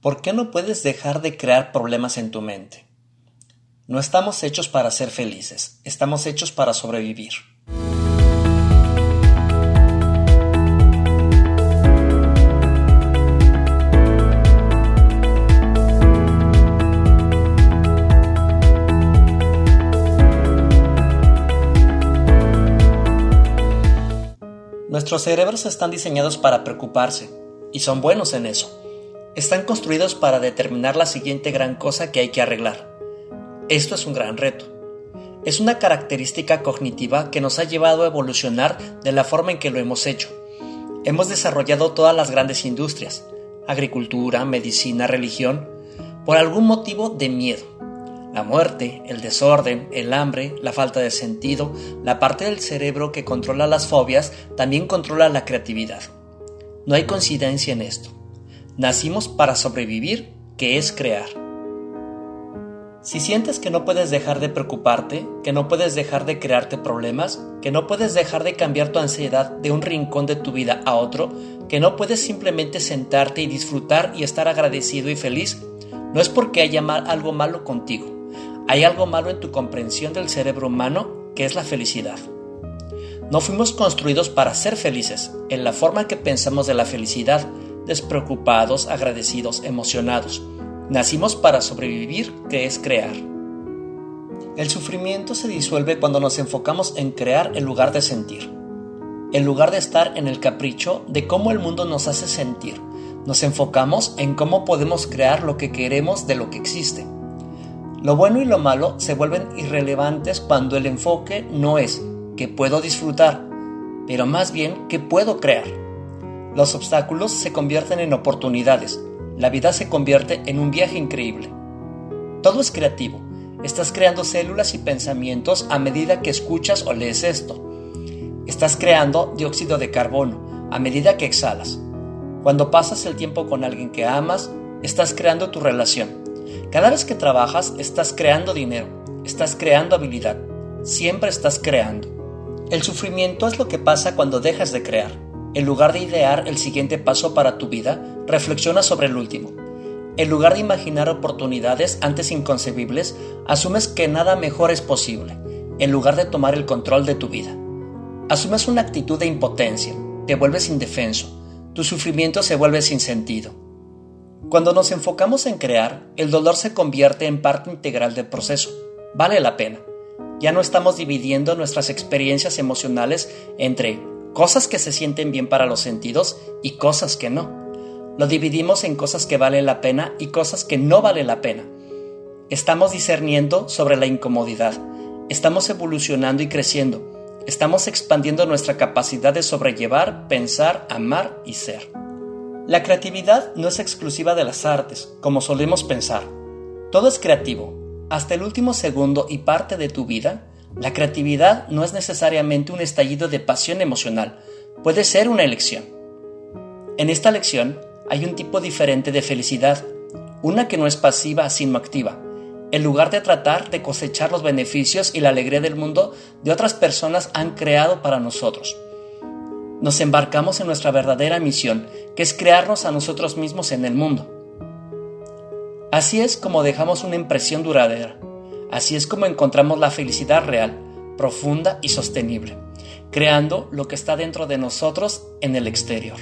¿Por qué no puedes dejar de crear problemas en tu mente? No estamos hechos para ser felices, estamos hechos para sobrevivir. Nuestros cerebros están diseñados para preocuparse, y son buenos en eso están construidos para determinar la siguiente gran cosa que hay que arreglar. Esto es un gran reto. Es una característica cognitiva que nos ha llevado a evolucionar de la forma en que lo hemos hecho. Hemos desarrollado todas las grandes industrias, agricultura, medicina, religión, por algún motivo de miedo. La muerte, el desorden, el hambre, la falta de sentido, la parte del cerebro que controla las fobias también controla la creatividad. No hay coincidencia en esto. Nacimos para sobrevivir, que es crear. Si sientes que no puedes dejar de preocuparte, que no puedes dejar de crearte problemas, que no puedes dejar de cambiar tu ansiedad de un rincón de tu vida a otro, que no puedes simplemente sentarte y disfrutar y estar agradecido y feliz, no es porque haya algo malo contigo. Hay algo malo en tu comprensión del cerebro humano, que es la felicidad. No fuimos construidos para ser felices, en la forma que pensamos de la felicidad, despreocupados, agradecidos, emocionados. Nacimos para sobrevivir, que es crear. El sufrimiento se disuelve cuando nos enfocamos en crear en lugar de sentir. En lugar de estar en el capricho de cómo el mundo nos hace sentir, nos enfocamos en cómo podemos crear lo que queremos de lo que existe. Lo bueno y lo malo se vuelven irrelevantes cuando el enfoque no es que puedo disfrutar, pero más bien que puedo crear. Los obstáculos se convierten en oportunidades. La vida se convierte en un viaje increíble. Todo es creativo. Estás creando células y pensamientos a medida que escuchas o lees esto. Estás creando dióxido de carbono a medida que exhalas. Cuando pasas el tiempo con alguien que amas, estás creando tu relación. Cada vez que trabajas, estás creando dinero, estás creando habilidad, siempre estás creando. El sufrimiento es lo que pasa cuando dejas de crear. En lugar de idear el siguiente paso para tu vida, reflexiona sobre el último. En lugar de imaginar oportunidades antes inconcebibles, asumes que nada mejor es posible, en lugar de tomar el control de tu vida. Asumes una actitud de impotencia, te vuelves indefenso, tu sufrimiento se vuelve sin sentido. Cuando nos enfocamos en crear, el dolor se convierte en parte integral del proceso. Vale la pena. Ya no estamos dividiendo nuestras experiencias emocionales entre cosas que se sienten bien para los sentidos y cosas que no. Lo dividimos en cosas que valen la pena y cosas que no valen la pena. Estamos discerniendo sobre la incomodidad. Estamos evolucionando y creciendo. Estamos expandiendo nuestra capacidad de sobrellevar, pensar, amar y ser. La creatividad no es exclusiva de las artes, como solemos pensar. Todo es creativo. Hasta el último segundo y parte de tu vida la creatividad no es necesariamente un estallido de pasión emocional, puede ser una elección. En esta lección hay un tipo diferente de felicidad, una que no es pasiva sino activa, en lugar de tratar de cosechar los beneficios y la alegría del mundo de otras personas han creado para nosotros. Nos embarcamos en nuestra verdadera misión, que es crearnos a nosotros mismos en el mundo. Así es como dejamos una impresión duradera Así es como encontramos la felicidad real, profunda y sostenible, creando lo que está dentro de nosotros en el exterior.